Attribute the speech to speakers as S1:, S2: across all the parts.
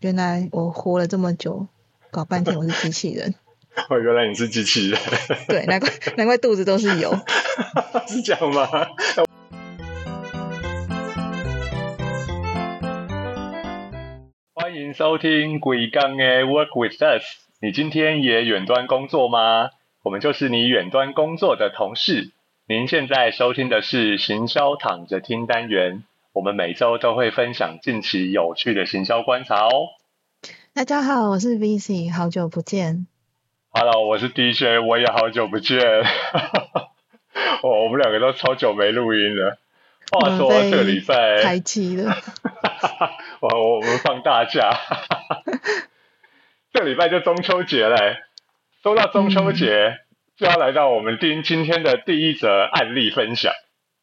S1: 原来我活了这么久，搞半天我是机器人。
S2: 哦，原来你是机器人。
S1: 对，难怪难怪肚子都是油。
S2: 是这样吗？欢迎收听《鬼刚的 Work with Us》。你今天也远端工作吗？我们就是你远端工作的同事。您现在收听的是行销躺着听单元。我们每周都会分享近期有趣的行销观察哦。
S1: 大家好，我是 VC，好久不见。
S2: Hello，我是 DJ，我也好久不见。哦，我们两个都超久没录音了。话说这礼拜
S1: 开机了。
S2: 我我们放大假。这礼拜就中秋节嘞，说到中秋节，就要来到我们今今天的第一则案例分享。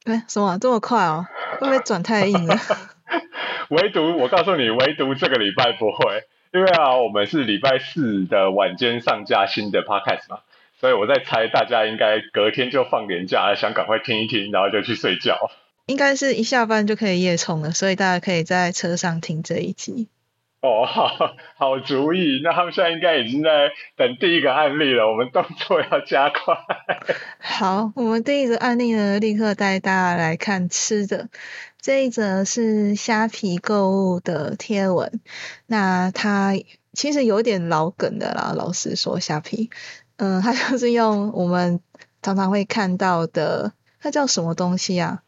S1: 哎，什么这么快哦？会不会转太硬了？
S2: 唯独我告诉你，唯独这个礼拜不会，因为啊，我们是礼拜四的晚间上架新的 podcast 嘛，所以我在猜大家应该隔天就放年假，想赶快听一听，然后就去睡觉。
S1: 应该是一下班就可以夜冲了，所以大家可以在车上听这一集。
S2: 哦，好好主意。那他们现在应该已经在等第一个案例了，我们动作要加快。
S1: 好，我们第一个案例呢，立刻带大家来看吃的。这一则是虾皮购物的贴文，那它其实有点老梗的啦。老实说，虾皮，嗯，它就是用我们常常会看到的，它叫什么东西啊？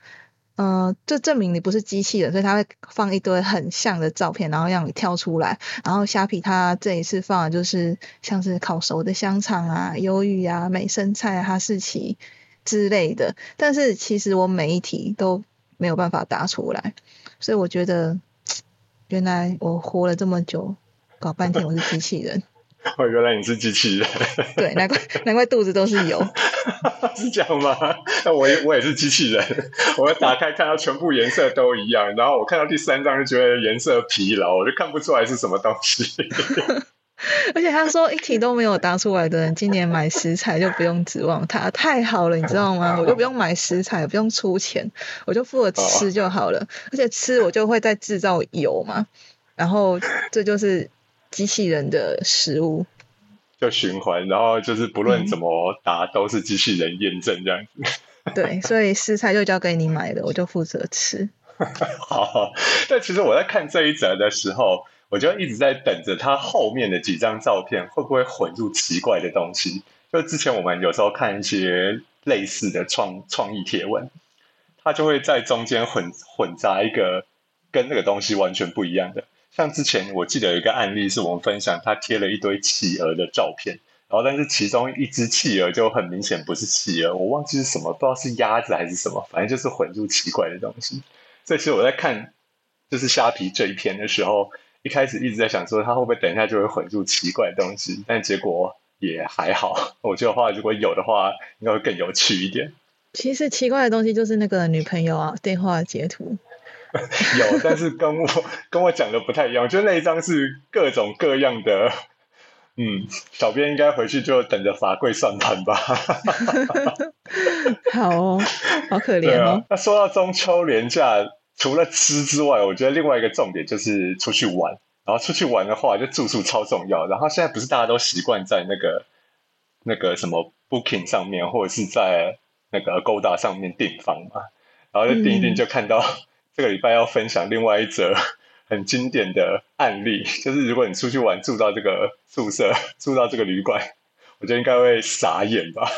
S1: 嗯，就证明你不是机器人，所以他会放一堆很像的照片，然后让你跳出来。然后虾皮它这一次放的就是像是烤熟的香肠啊、鱿鱼啊、美生菜、哈士奇之类的。但是其实我每一题都没有办法答出来，所以我觉得 原来我活了这么久，搞半天我是机器人。
S2: 哦，原来你是机器人。
S1: 对，难怪难怪肚子都是油。
S2: 是这样吗？那我也我也是机器人。我打开看到全部颜色都一样，然后我看到第三张就觉得颜色疲劳，我就看不出来是什么东西。
S1: 而且他说一题都没有答出来的人，今年买食材就不用指望他，太好了，你知道吗？我就不用买食材，不用出钱，我就负责吃就好了。而且吃我就会再制造油嘛，然后这就是机器人的食物。
S2: 就循环，然后就是不论怎么答都是机器人验证这样子。
S1: 对，所以食材就交给你买的，我就负责吃。
S2: 好，但其实我在看这一则的时候，我就一直在等着它后面的几张照片会不会混入奇怪的东西。就之前我们有时候看一些类似的创创意贴文，它就会在中间混混杂一个跟那个东西完全不一样的。像之前我记得有一个案例，是我们分享他贴了一堆企鹅的照片，然后但是其中一只企鹅就很明显不是企鹅，我忘记是什么，不知道是鸭子还是什么，反正就是混入奇怪的东西。所以其实我在看就是虾皮这一篇的时候，一开始一直在想说，他会不会等一下就会混入奇怪的东西，但结果也还好。我觉得话如果有的话，应该会更有趣一点。
S1: 其实奇怪的东西就是那个女朋友啊电话截图。
S2: 有，但是跟我跟我讲的不太一样。就那一张是各种各样的，嗯，小编应该回去就等着罚跪算盘吧。
S1: 好哦，好可怜哦。
S2: 那说到中秋连假，除了吃之外，我觉得另外一个重点就是出去玩。然后出去玩的话，就住宿超重要。然后现在不是大家都习惯在那个那个什么 Booking 上面，或者是在那个 Agoda 上面订房嘛？然后就订一订，就看到。这个礼拜要分享另外一则 很经典的案例，就是如果你出去玩住到这个宿舍，住到这个旅馆，我觉得应该会傻眼吧。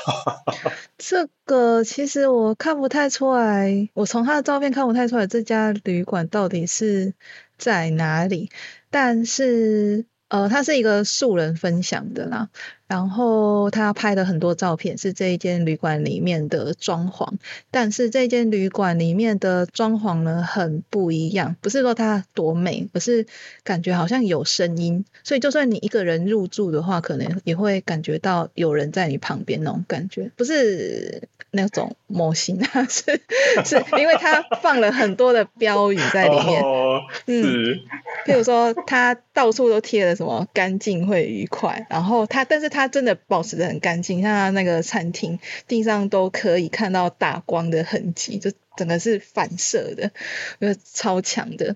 S1: 这个其实我看不太出来，我从他的照片看不太出来这家旅馆到底是在哪里，但是呃，它是一个素人分享的啦。然后他拍的很多照片是这一间旅馆里面的装潢，但是这间旅馆里面的装潢呢很不一样，不是说它多美，而是感觉好像有声音，所以就算你一个人入住的话，可能也会感觉到有人在你旁边那种感觉，不是那种模型啊，是是因为他放了很多的标语在里面，
S2: 嗯，
S1: 譬如说他到处都贴了什么干净会愉快，然后他但是他。它真的保持的很干净，像它那个餐厅地上都可以看到打光的痕迹，就整个是反射的，超强的。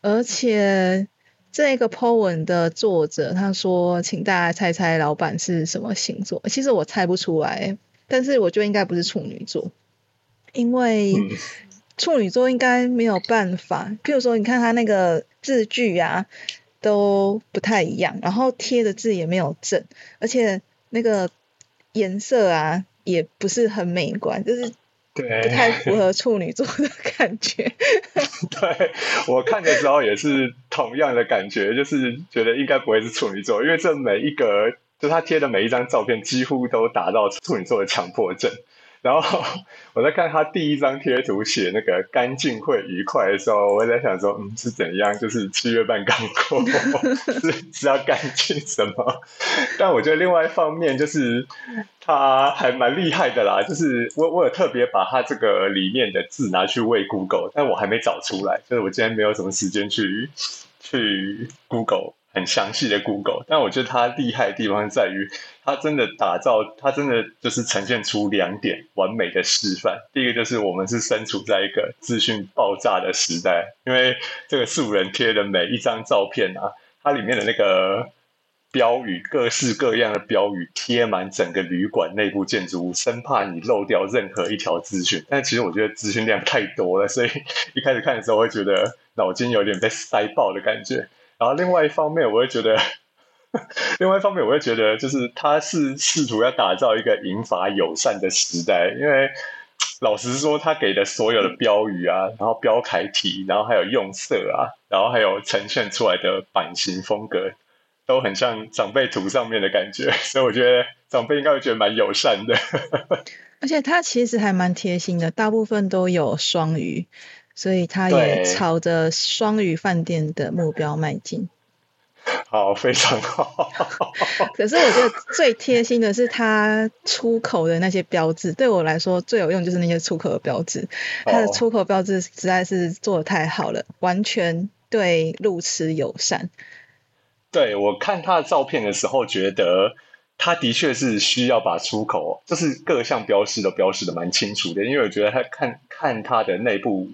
S1: 而且这个 po 文的作者他说，请大家猜猜老板是什么星座？其实我猜不出来，但是我觉得应该不是处女座，因为
S2: 嗯
S1: 处女座应该没有办法。譬如说，你看他那个字句啊，都不太一样，然后贴的字也没有正，而且那个颜色啊也不是很美观，就是
S2: 对，
S1: 不太符合处女座的感觉。
S2: 对我看的时候也是同样的感觉，就是觉得应该不会是处女座，因为这每一个就他贴的每一张照片几乎都达到处女座的强迫症。然后我在看他第一张贴图写那个干净会愉快的时候，我在想说，嗯，是怎样？就是七月半刚过，是是要干净什么？但我觉得另外一方面就是他还蛮厉害的啦，就是我我有特别把他这个里面的字拿去喂 Google，但我还没找出来，就是我今天没有什么时间去去 Google 很详细的 Google，但我觉得它厉害的地方在于，它真的打造，它真的就是呈现出两点完美的示范。第一个就是我们是身处在一个资讯爆炸的时代，因为这个素人贴的每一张照片啊，它里面的那个标语，各式各样的标语贴满整个旅馆内部建筑物，生怕你漏掉任何一条资讯。但其实我觉得资讯量太多了，所以 一开始看的时候会觉得脑筋有点被塞爆的感觉。然后另外一方面，我会觉得，另外一方面我会觉得，就是他是试图要打造一个银法友善的时代，因为老实说，他给的所有的标语啊，然后标楷体，然后还有用色啊，然后还有呈现出来的版型风格，都很像长辈图上面的感觉，所以我觉得长辈应该会觉得蛮友善的。
S1: 而且他其实还蛮贴心的，大部分都有双鱼，所以他也朝着双语饭店的目标迈进。
S2: 好，非常好。
S1: 可是我觉得最贴心的是它出口的那些标志，对我来说最有用就是那些出口的标志，它的
S2: 哦
S1: 出口标志实在是做的太好了，完全对路痴友善。
S2: 对我看他的照片的时候，觉得他的确是需要把出口，就是各项标识都标示的蛮清楚的。因为我觉得他看看他的内部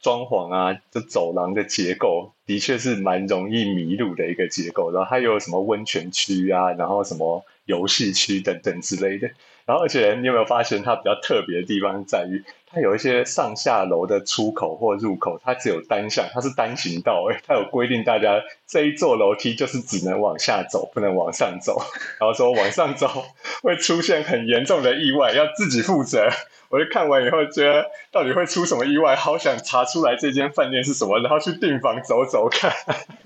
S2: 装潢啊，这走廊的结构，的确是蛮容易迷路的一个结构。然后它又有什么温泉区啊，然后什么游戏区等等之类的。然后，而且你有没有发现它比较特别的地方在于，它有一些上下楼的出口或入口，它只有单向，它是单行道，诶，它有规定大家这一座楼梯就是只能往下走，不能往上走。然后说往上走会出现很严重的意外，要自己负责。我就看完以后觉得到底会出什么意外，好想查出来这间饭店是什么，然后去订房走走看。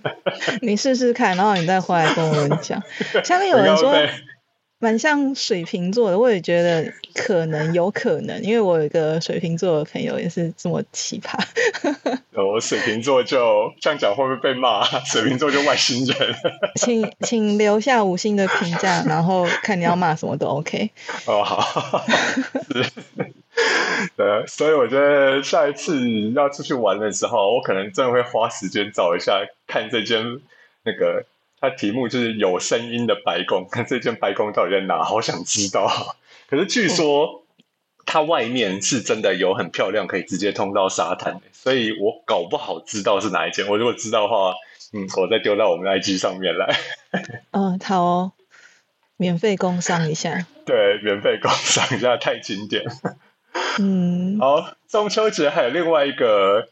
S1: 你试试看，然后你再回来跟我们讲。下面有人说蛮像水瓶座的，我也觉得可能有可能，因为我有一个水瓶座的朋友也是这么奇葩。
S2: 呃我水瓶座就这样讲会不会被骂？水瓶座就外星人。
S1: 请请留下五星的评价，然后看你要骂什么都 OK。
S2: 哦，好，是，对，所以我觉得下一次要出去玩的时候，我可能真的会花时间找一下，看这间那个，它题目就是有声音的白宫，看 这间白宫到底在哪，好想知道。可是据说它外面是真的有很漂亮，可以直接通到沙滩，所以我搞不好知道是哪一间。我如果知道的话，嗯，我再丢到我们的 IG 上面来。
S1: 嗯，好哦，免费工商一下。
S2: 对，免费工商一下，太经典。
S1: 嗯，
S2: 好，中秋节还有另外一个，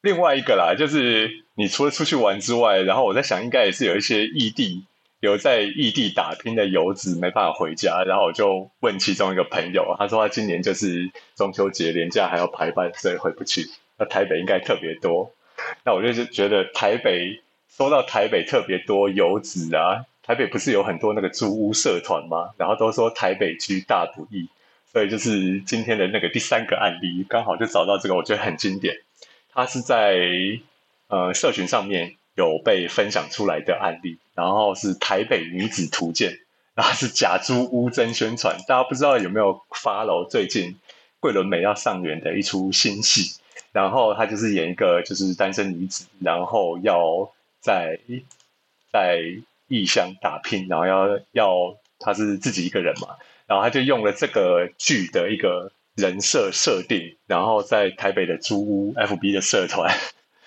S2: 另外一个啦，就是你除了出去玩之外，然后我在想，应该也是有一些异地有在异地打拼的游子没办法回家，然后我就问其中一个朋友，他说他今年就是中秋节连假还要排班，所以回不去。那台北应该特别多，那我就是觉得台北说到台北特别多游子啊，台北不是有很多那个租屋社团吗？然后都说台北居大不易。所以就是今天的那个第三个案例，刚好就找到这个，我觉得很经典。他是在呃社群上面有被分享出来的案例，然后是台北女子图鉴，然后是假租屋真宣传。大家不知道有没有 follow 最近桂纶镁要上演的一出新戏，然后她就是演一个就是单身女子，然后要在在异乡打拼，然后要要她是自己一个人嘛。然后他就用了这个剧的一个人设设定，然后在台北的租屋 FB 的社团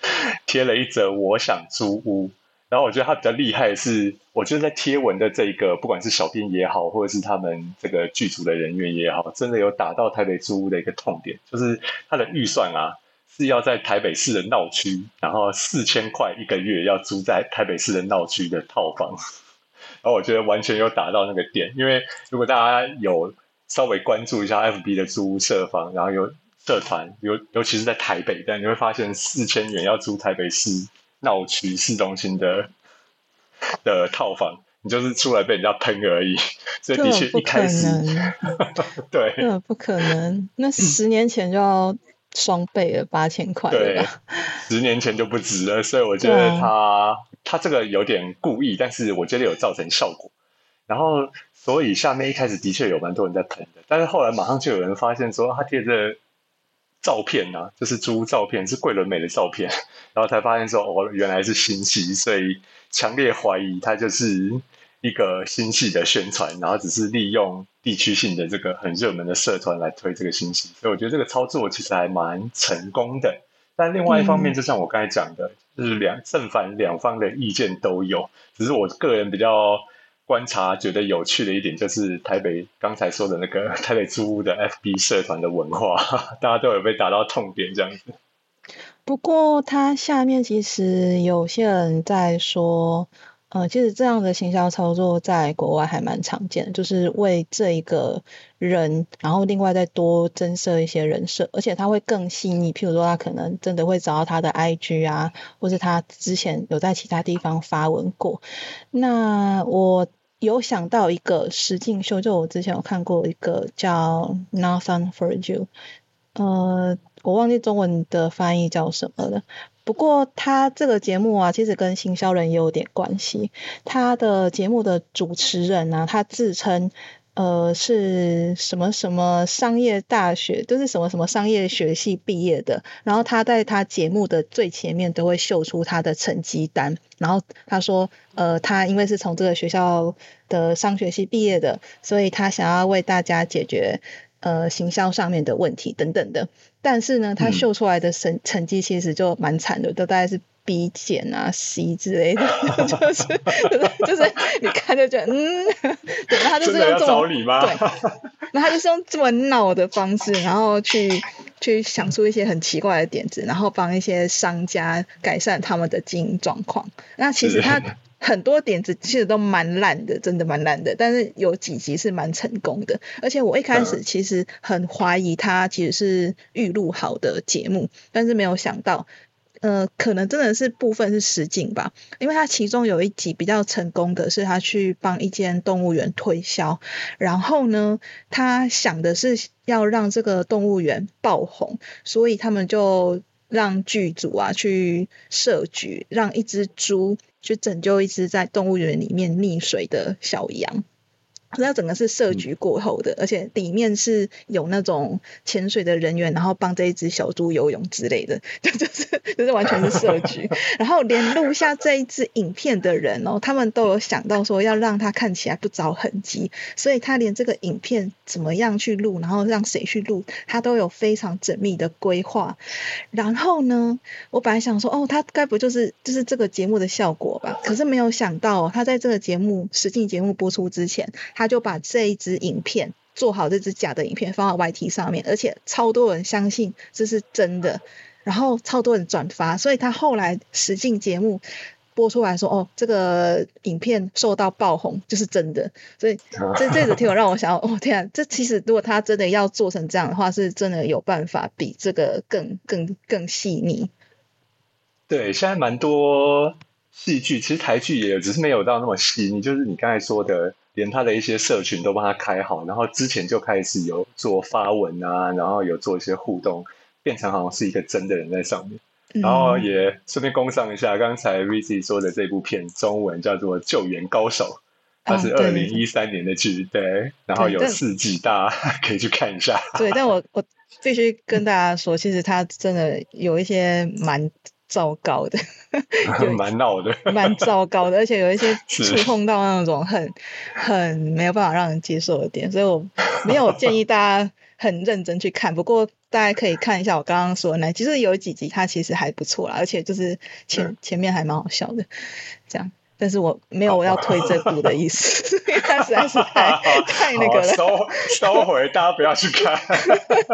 S2: 贴了一则“我想租屋”，然后我觉得他比较厉害的是，我觉得在贴文的这一个，不管是小编也好，或者是他们这个剧组的人员也好，真的有打到台北租屋的一个痛点，就是他的预算啊是要在台北市的闹区，然后四千块一个月要租在台北市的闹区的套房。然后我觉得完全有打到那个点，因为如果大家有稍微关注一下 FB 的租屋社房，然后有社团，尤尤其是在台北，但你会发现四千元要租台北市闹区市中心的的套房，你就是出来被人家喷而已。所以的确一开始，对，
S1: 根本不可能。那十年前就要双倍了，八千块
S2: 对，十年前就不值了。所以我觉得他。他这个有点故意，但是我觉得有造成效果。然后，所以下面一开始的确有蛮多人在喷的，但是后来马上就有人发现说，他贴的照片啊，就是租照片是桂纶镁的照片，然后才发现说，哦，原来是新戏，所以强烈怀疑它就是一个新戏的宣传，然后只是利用地区性的这个很热门的社团来推这个新戏，所以我觉得这个操作其实还蛮成功的。但另外一方面，就像我刚才讲的，就是两正反两方的意见都有。只是我个人比较观察觉得有趣的一点，就是台北刚才说的那个 台北租屋的 FB 社团的文化，大家都有被打到痛点这样子。
S1: 不过，它下面其实有些人在说。呃，其实这样的行销操作在国外还蛮常见的，就是为这一个人，然后另外再多增设一些人设，而且他会更细腻。譬如说，他可能真的会找到他的 IG 啊，或是他之前有在其他地方发文过。那我有想到一个实境秀，就我之前有看过一个叫 Nothing for You，呃，我忘记中文的翻译叫什么了。不过他这个节目啊，其实跟行销人也有点关系。他的节目的主持人呢，他自称呃是什么什么商业大学，就是什么什么商业学系毕业的。然后他在他节目的最前面都会秀出他的成绩单。然后他说，呃，他因为是从这个学校的商学系毕业的，所以他想要为大家解决。呃，行销上面的问题等等的，但是呢，他秀出来的成成绩其实就蛮惨的，都大概是 B 减啊、C 之类的，就是就是你看就觉得嗯，对，他就是用这种对，那他就是用这么闹的方式，然后去去想出一些很奇怪的点子，然后帮一些商家改善他们的经营状况。那其实他。很多点子其实都蛮烂的，真的蛮烂的。但是有几集是蛮成功的，而且我一开始其实很怀疑他其实是预录好的节目，但是没有想到，呃，可能真的是部分是实景吧。因为他其中有一集比较成功的是他去帮一间动物园推销，然后呢，他想的是要让这个动物园爆红，所以他们就让剧组啊去设局，让一只猪。去拯救一只在动物园里面溺水的小羊。那整个是设局过后的，而且里面是有那种潜水的人员，然后帮这一只小猪游泳之类的，就就是就是完全是设局。然后连录下这一支影片的人哦，他们都有想到说要让他看起来不着痕迹，所以他连这个影片怎么样去录，然后让谁去录，他都有非常缜密的规划。然后呢，我本来想说，哦，他该不就是就是这个节目的效果吧？可是没有想到，他在这个节目实际节目播出之前，他他就把这一支影片做好，这支假的影片放到 YT 上面，而且超多人相信这是真的，然后超多人转发，所以他后来实境节目播出来说，哦，这个影片受到爆红就是真的，所以这这个 听我让我想，哦天啊，这其实如果他真的要做成这样的话，是真的有办法比这个更更更细腻。
S2: 对，现在蛮多戏剧，其实台剧也有，只是没有到那么细腻，就是你刚才说的。连他的一些社群都帮他开好，然后之前就开始有做发文啊，然后有做一些互动，变成好像是一个真的人在上面。然后也顺便供上一下，刚才 Vicky 说的这部片中文叫做《救援高手》，它是二零一三年的剧，对，然后有四季，大家 可以去看一下。
S1: 对，但我我必须跟大家说，其实他真的有一些蛮。糟糕的，
S2: 蛮闹的，
S1: 蛮糟糕的，而且有一些 触碰到那种很很没有办法让人接受的点，所以我 没有建议大家很认真去看。不过大家可以看一下我刚刚说的那，其实有几集它其实还不错啦，而且就是前前面还蛮好笑的，这样。但是我没有我要推这部的意思，因为它实在是太太那个了。
S2: 收收回，大家不要去看。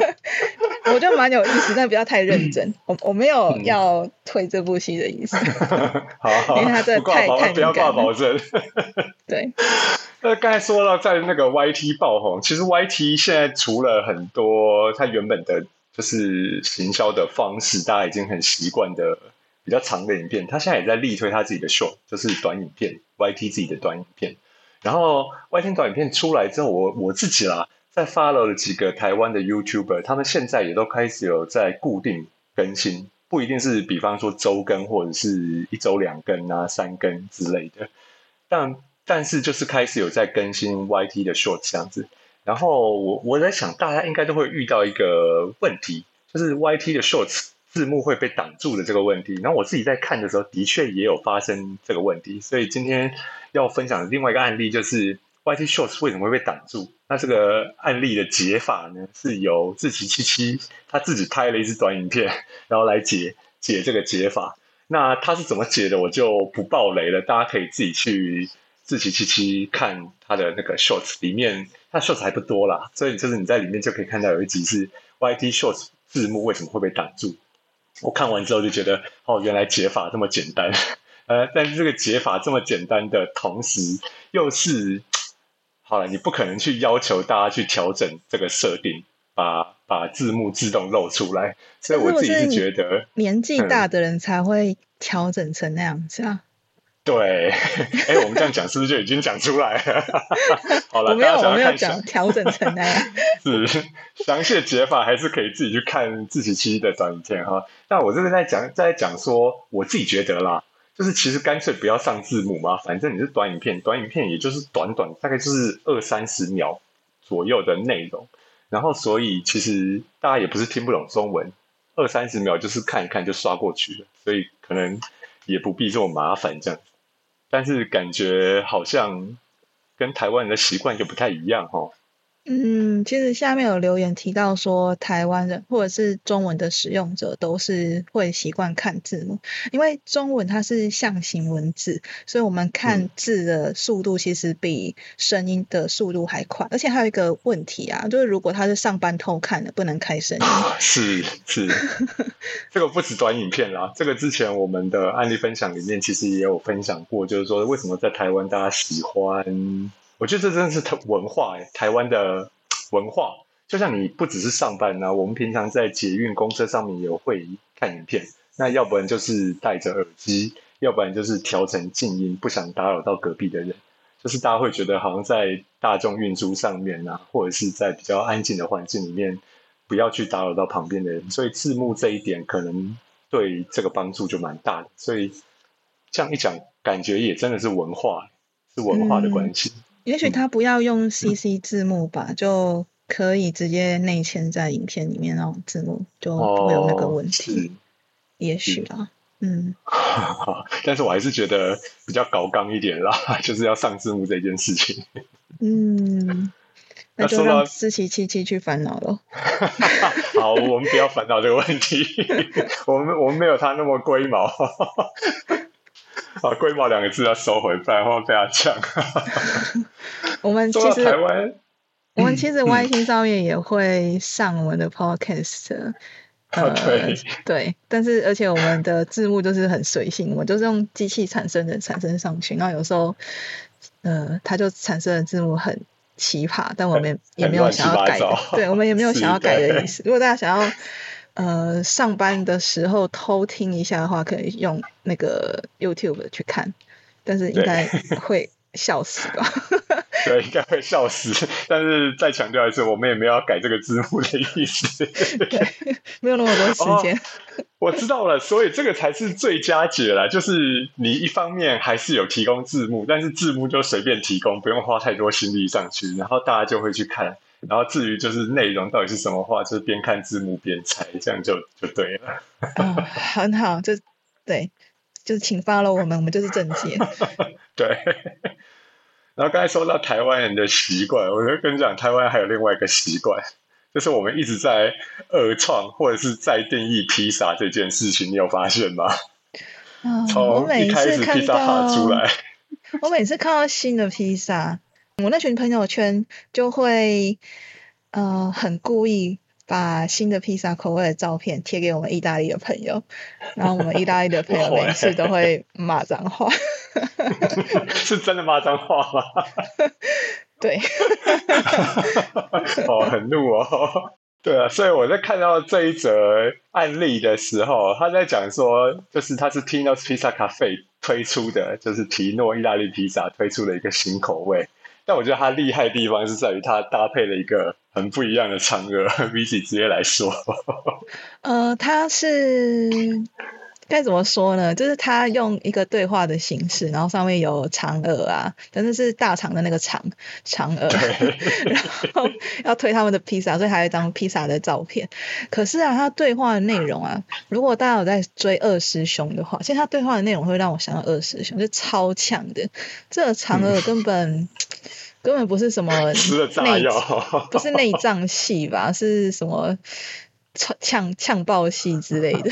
S1: 我觉得蛮有意思，但不要太认真。我我没有要推这部戏的意思。
S2: 好，
S1: 因为他真的太太
S2: 不要挂保证。
S1: 对。
S2: 那刚才说到在那个 YT 爆红，其实 YT 现在除了很多它原本的就是行销的方式，大家已经很习惯的。比较长的影片，他现在也在力推他自己的 show，就是短影片，YT 自己的短影片。然后 YT 短影片出来之后，我我自己啦，在 follow 了几个台湾的 YouTuber，他们现在也都开始有在固定更新，不一定是比方说周更或者是一周两更啊、三更之类的，但但是就是开始有在更新 YT 的 short 这样子。然后我我在想，大家应该都会遇到一个问题，就是 YT 的 shorts。字幕会被挡住的这个问题，然后我自己在看的时候，的确也有发生这个问题。所以今天要分享另外一个案例，就是 YT Shorts 为什么会被挡住？那这个案例的解法呢，是由志奇七七他自己拍了一支短影片，然后来解解这个解法。那他是怎么解的，我就不爆雷了，大家可以自己去志奇七七看他的那个 Shorts 里面，他 Shorts 还不多啦，所以就是你在里面就可以看到有一集是 YT Shorts 字幕为什么会被挡住。我看完之后就觉得，哦，原来解法这么简单，呃，但是这个解法这么简单的同时，又是好了，你不可能去要求大家去调整这个设定，把把字幕自动露出来，所以我自己是觉得
S1: 年纪大的人才会调整成那样子啊。
S2: 对，哎，我们这样讲是不是就已经讲出来了？好了，
S1: 我没有，我没有讲调整成那样。
S2: 是详细的解法，还是可以自己去看自己期的短影片哈。那我这边在讲，在讲说，我自己觉得啦，就是其实干脆不要上字幕嘛，反正你是短影片，短影片也就是短短大概就是二三十秒左右的内容，然后所以其实大家也不是听不懂中文，二三十秒就是看一看就刷过去了，所以可能也不必这么麻烦这样。但是感觉好像跟台湾人的习惯就不太一样哈。
S1: 嗯，其实下面有留言提到说，台湾人或者是中文的使用者都是会习惯看字幕，因为中文它是象形文字，所以我们看字的速度其实比声音的速度还快。而且还有一个问题啊，就是如果他是上班偷看的，不能开声音。
S2: 是是，这个不止短影片啦，这个之前我们的案例分享里面其实也有分享过，就是说为什么在台湾大家喜欢。我觉得这真的是台文化，台湾的文化，就像你不只是上班呢，我们平常在捷运公车上面也会看影片，那要不然就是戴着耳机，要不然就是调成静音，不想打扰到隔壁的人，就是大家会觉得好像在大众运输上面啊，或者是在比较安静的环境里面，不要去打扰到旁边的人，所以字幕这一点可能对这个帮助就蛮大的，所以这样一讲，感觉也真的是文化，是文化的关系。
S1: 也许他不要用 CC 字幕吧，就可以直接内嵌在影片里面那种字幕，就不会有那个问题。也许啊，嗯。
S2: 但是我还是觉得比较高刚一点啦，就是要上字幕这件事情。
S1: 嗯，那就让思琪七七去烦恼喽。
S2: 好，我们不要烦恼这个问题。我们我们没有他那么龟毛。啊，龟毛两个字要收回，不然会被他抢。
S1: 我们其实
S2: 台湾，
S1: 我们其实 Y 星上面也会上我们的 Podcast。
S2: 呃，对
S1: 对，但是而且我们的字幕就是很随性，我们就是用机器产生的产生上去，然后有时候呃，它就产生的字幕很奇葩，但我们也没有想要改，对我们也没有想要改的意思。如果大家想要。呃，上班的时候偷听一下的话，可以用那个 YouTube 去看，但是应该会笑死吧？
S2: 对，应该会笑死。但是再强调一次，我们也没有要改这个字幕的意思。
S1: 对，没有那么多时间。
S2: 我知道了，所以这个才是最佳解啦。就是你一方面还是有提供字幕，但是字幕就随便提供，不用花太多心力上去，然后大家就会去看。然后至于就是内容到底是什么话，就是边看字幕边猜，这样就就对了。
S1: 嗯，很好，就对，就是请发了我们，我们就是正解。
S2: 对。然后刚才说到台湾人的习惯，我就跟你讲，台湾还有另外一个习惯，就是我们一直在二创或者是在定义披萨这件事情，你有发现吗？从
S1: 每一
S2: 一开始披萨塔出
S1: 到，
S2: 来，
S1: 我每次看到新的披萨，我那群朋友圈就会呃很故意把新的披萨口味的照片贴给我们意大利的朋友，然后我们意大利的朋友每次都会骂脏话。
S2: 是真的骂脏话吗？
S1: 对，
S2: 哦，很怒哦。对啊，所以我在看到这一则案例的时候，他在讲说，就是他是 Tino's Pizza Cafe 推出的，就是提诺意大利披萨推出的一个新口味。但我觉得他厉害的地方是在于他搭配了一个很不一样的嫦娥比起直接来说，
S1: 呃，他是该怎么说呢？就是他用一个对话的形式，然后上面有嫦娥啊，但是是大肠的那个肠嫦娥，然后要推他们的披萨，所以还有一张披萨的照片。可是啊，他对话的内容啊，如果大家有在追二师兄的话，其实他对话的内容会让我想到二师兄，就超强的。这个嫦娥根本、根本不是什么
S2: 吃了炸
S1: 内
S2: 药，
S1: 不是内脏系吧？是什么呛呛呛爆戏之类的，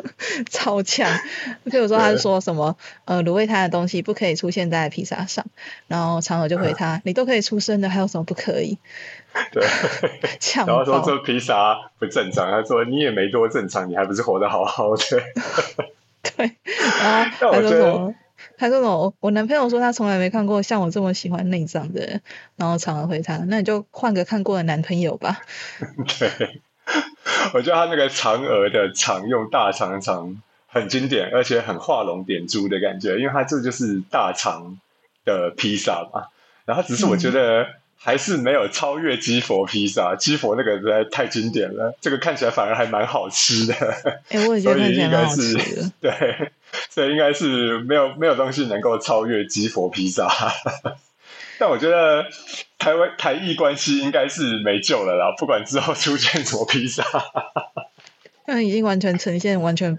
S1: 超呛。譬如说，他是说什么呃卤味摊的东西不可以出现在披萨上，然后嫦娥就回他：“你都可以出生的，还有什么不可以
S2: 对，？”
S1: 呛
S2: 然后说。这披萨不正常，他说你也没多正常，你还不是活得好好的。
S1: 对，然后他说什么？他说什么？我我男朋友说他从来没看过像我这么喜欢内脏的人，然后嫦娥回他：“那你就换个看过的男朋友吧。
S2: 对，我觉得他那个嫦娥的肠用大肠的肠很经典，而且很画龙点珠的感觉，因为它这就是大肠的披萨嘛。然后只是我觉得还是没有超越基佛披萨，基佛那个实在太经典了，这个看起来反而还蛮好吃的。
S1: 哎，我也觉得
S2: 所以
S1: 看起来蛮好
S2: 应该是
S1: 吃的。
S2: 对，所以应该是没有没有东西能够超越基佛披萨。但我觉得台湾台裔关系应该是没救了啦，不管之后出现什么披萨。
S1: 那已经完全呈现完全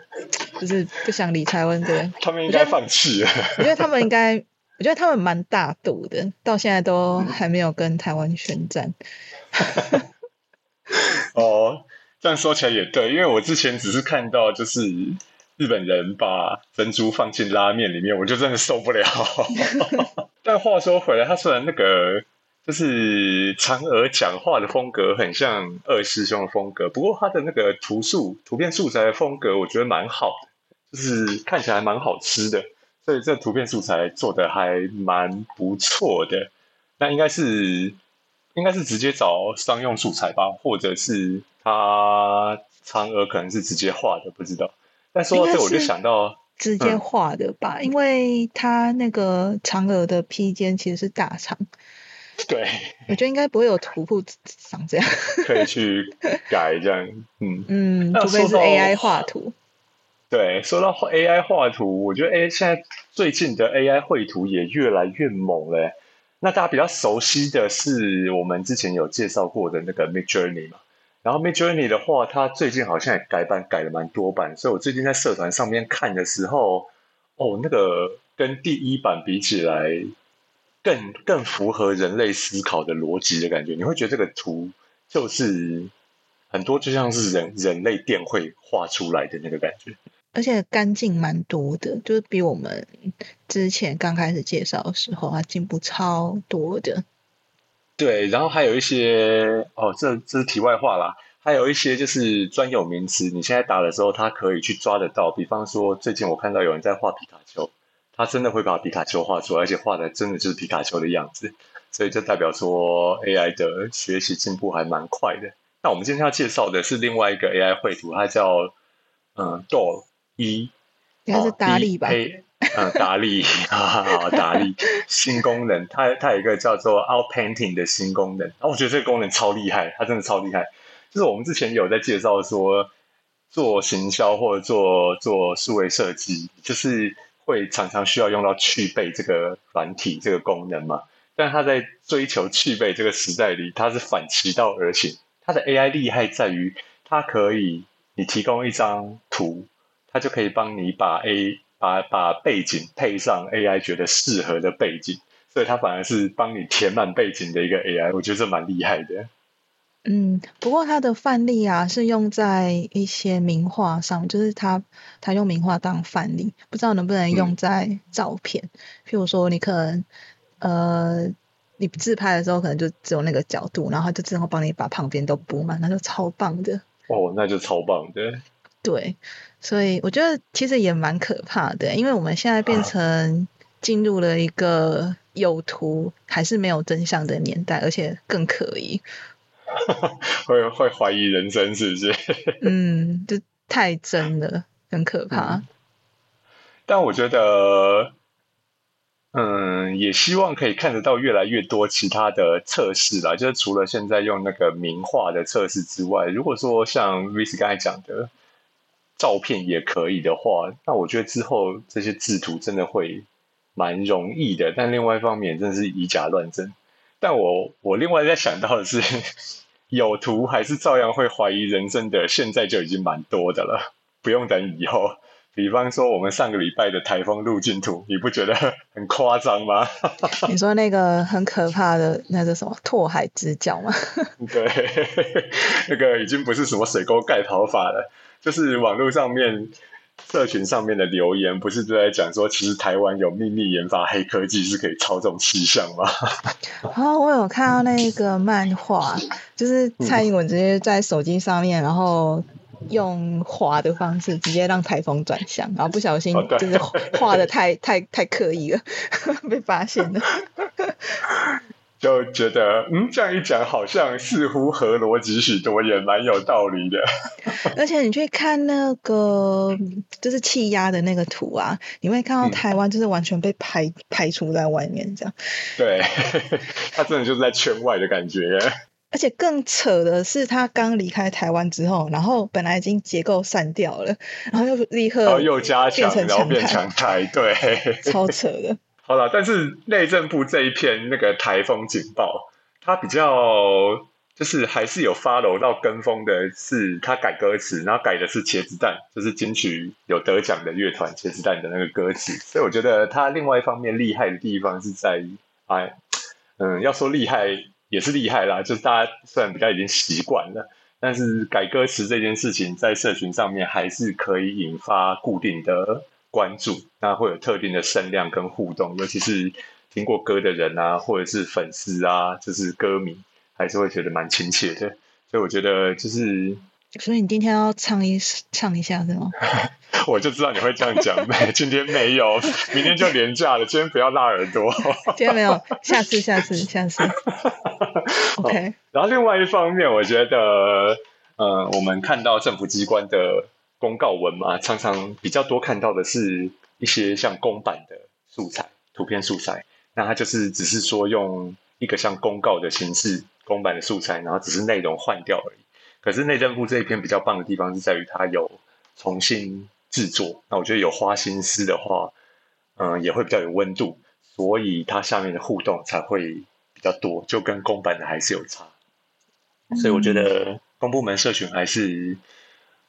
S1: 就是不想理台湾的。
S2: 他们应该放弃了。
S1: 我觉得他们应该，我觉得他们蛮大度的，到现在都还没有跟台湾宣战。
S2: 哦，这样说起来也对，因为我之前只是看到就是日本人把珍珠放进拉面里面，我就真的受不了。但话说回来，他虽然那个就是嫦娥讲话的风格很像二师兄的风格，不过他的那个图素图片素材的风格，我觉得蛮好的，就是看起来蛮好吃的，所以这图片素材做的还蛮不错的。那应该是应该是直接找商用素材吧，或者是他嫦娥可能是直接画的，不知道。但说到这，我就想到，
S1: 直接画的吧，因为它那个嫦娥的披肩其实是大长，
S2: 对，
S1: 我觉得应该不会有图库长这样。
S2: 可以去改这样，嗯。
S1: 嗯，除非是 AI 画图。
S2: 对，说到 AI 画图，我觉得 A 现在最近的 AI 绘图也越来越猛了欸。那大家比较熟悉的是我们之前有介绍过的那个 Mid Journey 嘛，然后 Mid Journey 的话，它最近好像也改版改了蛮多版，所以我最近在社团上面看的时候，哦，那个跟第一版比起来，更更符合人类思考的逻辑的感觉，你会觉得这个图就是很多就像是人人类电绘画出来的那个感觉。
S1: 而且干净蛮多的，就是比我们之前刚开始介绍的时候，它进步超多的。
S2: 对，然后还有一些哦，这这是题外话啦。还有一些就是专有名词，你现在打的时候，它可以去抓得到。比方说，最近我看到有人在画皮卡丘，他真的会把皮卡丘画出来，而且画的真的就是皮卡丘的样子，所以就代表说 AI 的学习进步还蛮快的。那我们今天要介绍的是另外一个 AI 绘图，它叫嗯 Doll 一，
S1: 应该是达利吧
S2: ？A 嗯，达利，哈 哈，达利新功能，它它有一个叫做 Out Painting 的新功能，啊，我觉得这个功能超厉害，它真的超厉害。就是我们之前有在介绍说，做行销或者做做数位设计，就是会常常需要用到去背这个软体这个功能嘛。但它在追求去背这个时代里，它是反其道而行。它的 AI 厉害在于，它可以你提供一张图，它就可以帮你把 A 把把背景配上 AI 觉得适合的背景，所以它反而是帮你填满背景的一个 AI，我觉得这蛮厉害的。
S1: 嗯，不过它的范例啊是用在一些名画上，就是它它用名画当范例，不知道能不能用在照片。譬如说，你可能呃，你自拍的时候可能就只有那个角度，然后它就自动帮你把旁边都补满，那就超棒的。
S2: 哦，那就超棒的。
S1: 对，所以我觉得其实也蛮可怕的，因为我们现在变成进入了一个有图还是没有真相的年代，而且更可疑。
S2: 会会怀疑人生是不是？
S1: 嗯，就太真了，很可怕。
S2: 但我觉得，嗯，也希望可以看得到越来越多其他的测试啦。就是除了现在用那个名画的测试之外，如果说像 Rice 刚才讲的，照片也可以的话，那我觉得之后这些制图真的会蛮容易的。但另外一方面，真的是以假乱真。但我我另外在想到的是，有图还是照样会怀疑人生的，现在就已经蛮多的了，不用等以后。比方说我们上个礼拜的台风路径图，你不觉得很夸张吗？
S1: 你说那个很可怕的那个什么拓海之角吗？
S2: 对，那个已经不是什么水沟盖跑法了，就是网络上面。社群上面的留言不是都在讲说，其实台湾有秘密研发黑科技是可以操纵气象吗？
S1: 哦，我有看到那个漫画，就是蔡英文直接在手机上面，然后用画的方式直接让台风转向，然后不小心就是画的太太太刻意了，被发现了。
S2: 就觉得，嗯，这样一讲，好像似乎合逻辑许多，也蛮有道理的。
S1: 而且你去看那个，就是气压的那个图啊，你会看到台湾就是完全被排排除在外面，这样。
S2: 对，他真的就是在圈外的感觉。
S1: 而且更扯的是，他刚离开台湾之后，然后本来已经结构散掉了，然后又立刻
S2: 又加强，然后变强台，对，
S1: 超扯的。
S2: 好了，但是内政部这一篇那个台风警报，它比较就是还是有发楼到跟风的，是它改歌词，然后改的是茄子蛋，就是金曲有得奖的乐团茄子蛋的那个歌词，所以我觉得它另外一方面厉害的地方是在于，哎，嗯，要说厉害也是厉害啦，就是大家虽然比较已经习惯了，但是改歌词这件事情在社群上面还是可以引发固定的。关注，那会有特定的声量跟互动，尤其是听过歌的人啊，或者是粉丝啊，就是歌迷，还是会觉得蛮亲切的。所以我觉得就是，
S1: 所以你今天要唱一唱一下是吗？
S2: 我就知道你会这样讲，没，今天没有，明天就廉价了，今天不要辣耳朵。
S1: 今天没有，下次，下次，下次。OK。
S2: 然后另外一方面，我觉得，呃，我们看到政府机关的。公告文嘛，常常比较多看到的是一些像公版的素材、图片素材。那它就是只是说用一个像公告的形式，公版的素材，然后只是内容换掉而已。可是内政部这一篇比较棒的地方是在于它有重新制作。那我觉得有花心思的话，嗯，也会比较有温度，所以它下面的互动才会比较多，就跟公版的还是有差。所以我觉得公部门社群还是。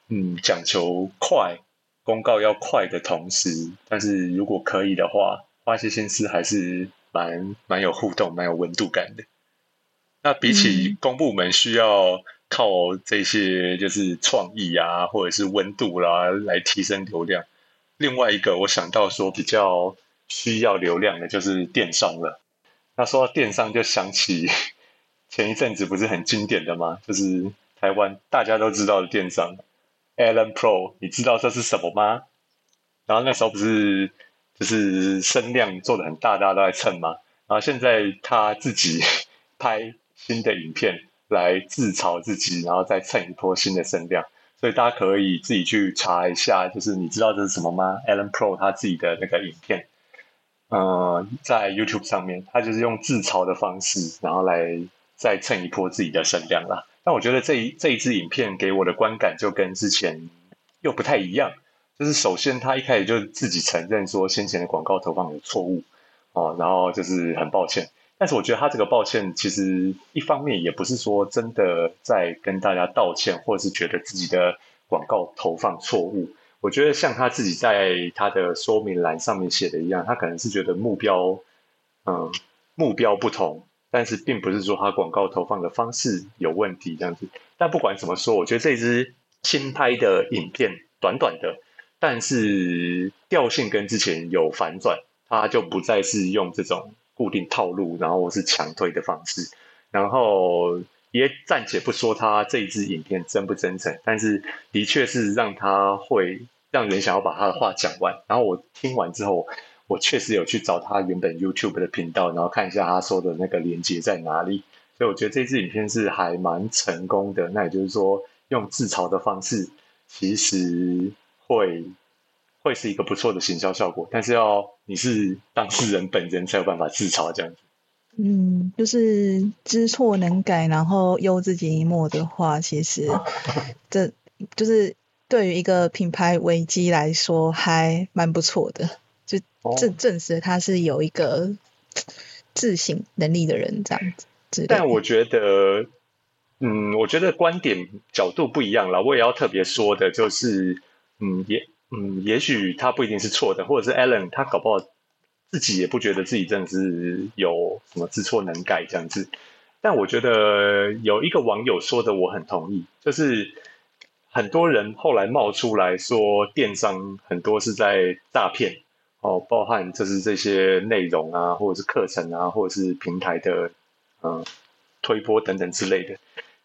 S2: 嗯，讲求快，公告要快的同时，但是如果可以的话，花些心思还是蛮蛮有互动、蛮有温度感的。那比起公部门需要靠这些就是创意啊，或者是温度啦来提升流量，另外一个我想到说比较需要流量的就是电商了。那说到电商，就想起 前一阵子不是很经典的吗？就是台湾大家都知道的电商。Allen Pro，你知道这是什么吗？然后那时候不是就是声量做的很大，大家都在蹭吗？然后现在他自己 拍新的影片来自嘲自己，然后再蹭一波新的声量。所以大家可以自己去查一下，就是你知道这是什么吗？Allen Pro 他自己的那个影片，呃，在 YouTube 上面，他就是用自嘲的方式，然后来再蹭一波自己的声量啦。但我觉得这一这一支影片给我的观感就跟之前又不太一样。就是首先他一开始就自己承认说先前的广告投放有错误哦，然后就是很抱歉。但是我觉得他这个抱歉其实一方面也不是说真的在跟大家道歉，或者是觉得自己的广告投放错误。我觉得像他自己在他的说明栏上面写的一样，他可能是觉得目标嗯目标不同。但是并不是说它广告投放的方式有问题这样子。但不管怎么说，我觉得这支新拍的影片短短的，但是调性跟之前有反转，它就不再是用这种固定套路，然后是强推的方式。然后也暂且不说它这一支影片真不真诚，但是的确是让他会让人想要把他的话讲完。然后我听完之后。我确实有去找他原本 YouTube 的频道，然后看一下他说的那个连接在哪里。所以我觉得这支影片是还蛮成功的。那也就是说，用自嘲的方式，其实会会是一个不错的行销效果。但是要你是当事人本人才有办法自嘲这样子。
S1: 嗯，就是知错能改，然后忧自己一默的话，其实 这就是对于一个品牌危机来说，还蛮不错的。就证证实他是有一个自省能力的人，这样子。
S2: 但我觉得，嗯，我觉得观点角度不一样了。我也要特别说的，就是，嗯，也，嗯，也许他不一定是错的，或者是 Alan 他搞不好自己也不觉得自己真的是有什么知错能改这样子。但我觉得有一个网友说的，我很同意，就是很多人后来冒出来说，电商很多是在诈骗。哦，包含就是这些内容啊，或者是课程啊，或者是平台的嗯推波等等之类的。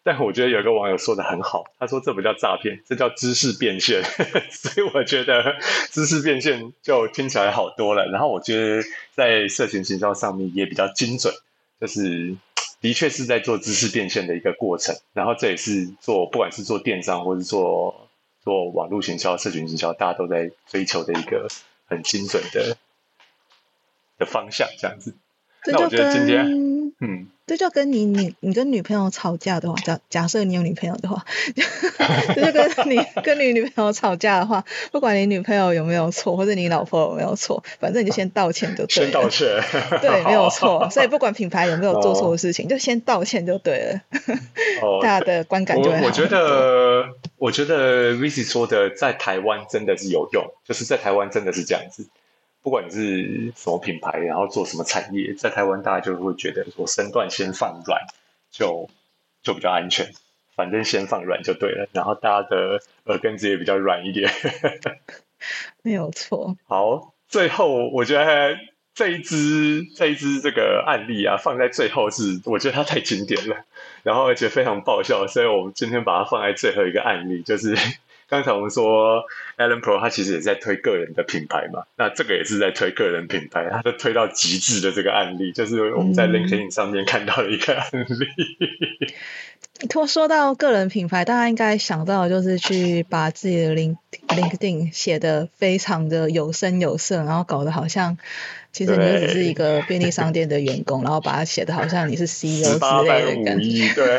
S2: 但我觉得有个网友说的很好，他说这不叫诈骗，这叫知识变现。所以我觉得知识变现就听起来好多了。然后我觉得在社群营销上面也比较精准，就是的确是在做知识变现的一个过程。然后这也是做不管是做电商或是做做网络营销、社群营销，大家都在追求的一个。很精准的的方向，这样子。那我觉得今天，嗯，
S1: 这就跟你你你跟女朋友吵架的话，假假设你有女朋友的话，这就跟你跟你女朋友吵架的话，不管你女朋友有没有错，或者你老婆有没有错，反正你就先道歉就对了。
S2: 先道歉。
S1: 对，没有错。所以不管品牌有没有做错的事情，就先道歉就对了。哦。大家的观感就会好。
S2: 我觉得，我觉得 Vicky 说的在台湾真的是有用，就是在台湾真的是这样子。不管你是什么品牌，然后做什么产业，在台湾大家就会觉得说身段先放软，就就比较安全。反正先放软就对了，然后大家的耳根子也比较软一点。
S1: 没有错。
S2: 好，最后我觉得这一支这一支这个案例啊，放在最后是我觉得它太经典了，然后而且非常爆笑，所以我们今天把它放在最后一个案例，就是。刚才我们说，Allen Pro 他其实也在推个人的品牌嘛，那这个也是在推个人品牌，他就推到极致的这个案例，就是我们在 LinkedIn 上面看到的一个案例。
S1: 说 说到个人品牌，大家应该想到就是去把自己的 Link LinkedIn 写的非常的有声有色，然后搞得好像。其实你只是一个便利商店的员工，然后把它写的好像你是 CEO 之类的感觉，
S2: 对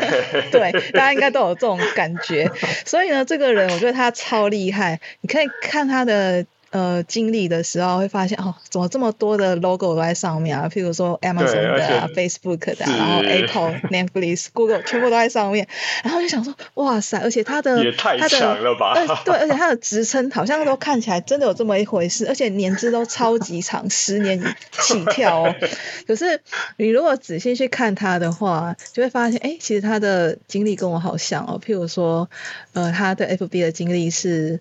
S1: 对，大家应该都有这种感觉。所以呢，这个人我觉得他超厉害，你可以看他的。呃，经历的时候会发现哦，怎么这么多的 logo 都在上面啊？譬如说 Amazon 的、啊、Facebook 的，然后 Apple、Netflix、Google 全部都在上面，然后就想说，哇塞！而且他的
S2: 也太强了吧？
S1: 对，而且他的职称 好像都看起来真的有这么一回事，而且年资都超级长，十年起跳哦。可是你如果仔细去看他的话，就会发现，哎，其实他的经历跟我好像哦。譬如说，呃，他的 FB 的经历是。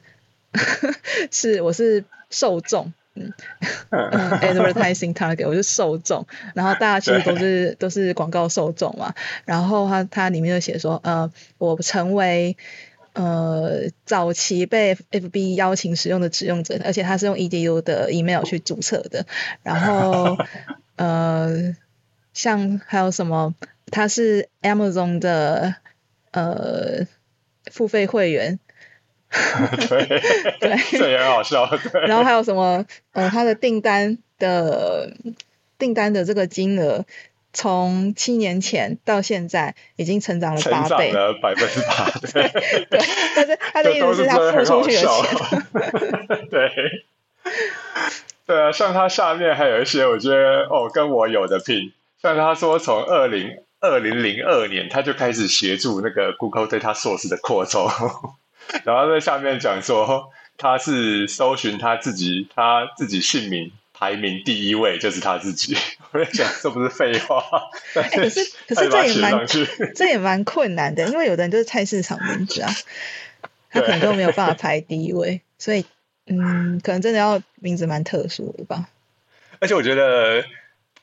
S1: 是，我是受众，嗯，advertising target，我是受众，然后大家其实都是都是广告受众嘛，然后它它里面就写说，呃，我成为呃早期被 FB 邀请使用的使用者，而且他是用 edu 的 email 去注册的，然后 呃，像还有什么，他是 Amazon 的呃付费会员。
S2: 对对，这也很好笑。对，
S1: 然后还有什么？呃，他的订单的订单的这个金额，从七年前到现在已经成长了八倍，
S2: 了百分之八。
S1: 对对，但是他的意思是他付出去的钱。
S2: 对对啊，像他下面还有一些，我觉得哦，跟我有的拼。像他说，从二零二零零二年他就开始协助那个 Google 对他 source 的扩充。然后在下面讲说，他是搜寻他自己他自己姓名排名第一位就是他自己。我在想，这不是废话？
S1: 哎，可是可是这也蛮这也蛮困难的，因为有的人就是菜市场名字啊，他可能都没有办法排第一位，所以嗯，可能真的要名字蛮特殊的吧。
S2: 而且我觉得。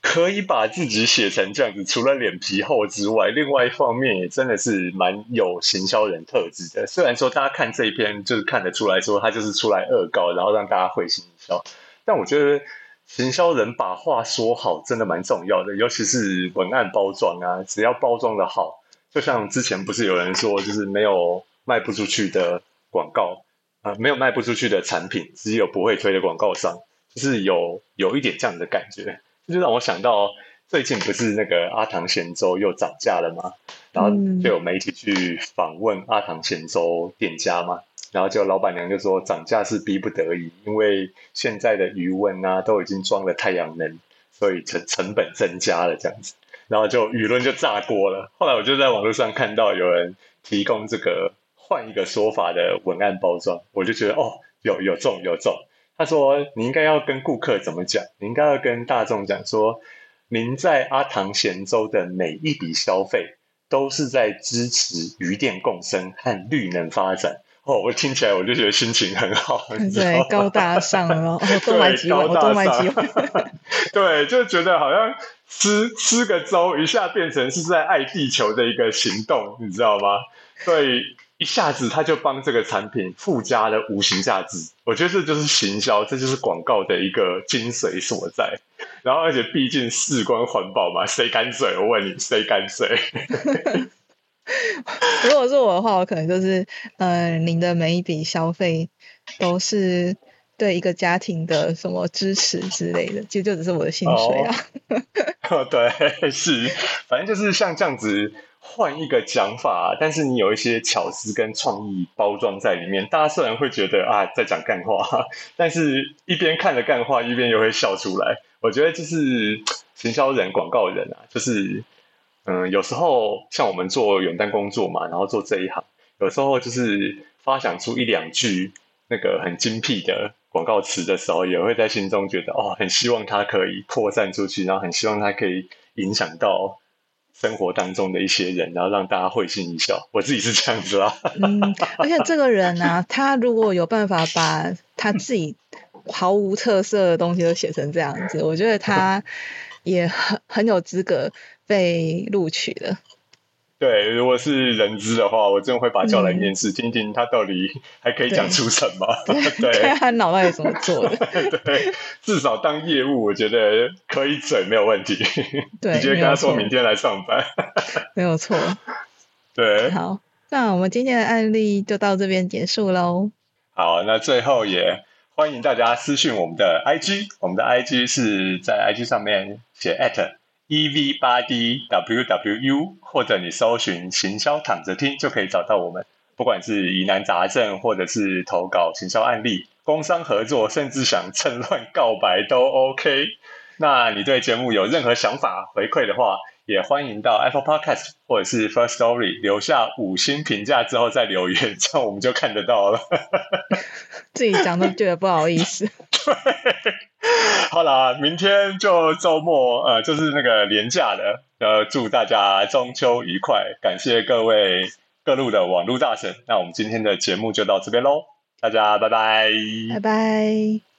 S2: 可以把自己写成这样子，除了脸皮厚之外，另外一方面也真的是蛮有行销人特质的。虽然说大家看这一篇就是看得出来说他就是出来恶搞，然后让大家会心一笑，但我觉得行销人把话说好真的蛮重要的，尤其是文案包装啊，只要包装的好，就像之前不是有人说，就是没有卖不出去的广告啊，没有卖不出去的产品，只有不会推的广告商，就是有有一点这样的感觉。就让我想到最近不是那个阿唐咸粥又涨价了吗？然后就有媒体去访问阿唐咸粥店家嘛，然后就老板娘就说涨价是逼不得已，因为现在的余温啊都已经装了太阳能，所以成成本增加了这样子，然后就舆论就炸锅了。后来我就在网络上看到有人提供这个换一个说法的文案包装，我就觉得哦，有有中有中。他说：“你应该要跟顾客怎么讲？你应该要跟大众讲说，您在阿唐咸州的每一笔消费都是在支持余电共生和绿能发展。”哦，我听起来我就觉得心情很好，
S1: 对，高大上哦，多买几碗，多买几碗，
S2: 对，就觉得好像吃吃个粥，一下变成是在爱地球的一个行动，你知道吗？所以。一下子他就帮这个产品附加了无形价值，我觉得这就是行销，这就是广告的一个精髓所在。然后，而且毕竟事关环保嘛，谁敢嘴？我问你，谁敢嘴？
S1: 如果是我的话，我可能就是，嗯，您的每一笔消费都是对一个家庭的什么支持之类的，其实就只是我的薪水啊。
S2: 哦，对，是，反正就是像这样子。换一个讲法，但是你有一些巧思跟创意包装在里面，大家虽然会觉得啊在讲干话，但是一边看着干话，一边又会笑出来。我觉得就是行销人、广告人啊，就是嗯，有时候像我们做远端工作嘛，然后做这一行，有时候就是发想出一两句那个很精辟的广告词的时候，也会在心中觉得哦，很希望它可以扩散出去，然后很希望它可以影响到。生活当中的一些人，然后让大家会心一笑。我自己是这样子啦。
S1: 嗯，而且这个人呢，他如果有办法把他自己毫无特色的东西都写成这样子，我觉得他也很很有资格被录取的。
S2: 对，如果是人资的话，我真的会把他叫来面试，听听他到底还可以讲出什么。对，
S1: 他脑袋怎么做的？
S2: 对，至少当业务，我觉得可以嘴没有问题。
S1: 对，
S2: 直接跟他说明天来上班，
S1: 没有错。
S2: 对，
S1: 好，那我们今天的案例就到这边结束喽。
S2: 好，那最后也欢迎大家私讯我们的 IG，我们的 IG 是在 IG 上面写 at。E v 八 d w w u，或者你搜寻行销躺着听就可以找到我们。不管是疑难杂症，或者是投稿行销案例、工商合作，甚至想趁乱告白都 OK。那你对节目有任何想法回馈的话，也欢迎到 Apple Podcast 或者是 First Story 留下五星评价之后再留言，这样我们就看得到了。
S1: 自己讲都觉得不好意思。
S2: 好啦，明天就周末，呃，就是那个年假了。呃，祝大家中秋愉快，感谢各位各路的网络大神。那我们今天的节目就到这边喽，大家拜拜，
S1: 拜拜。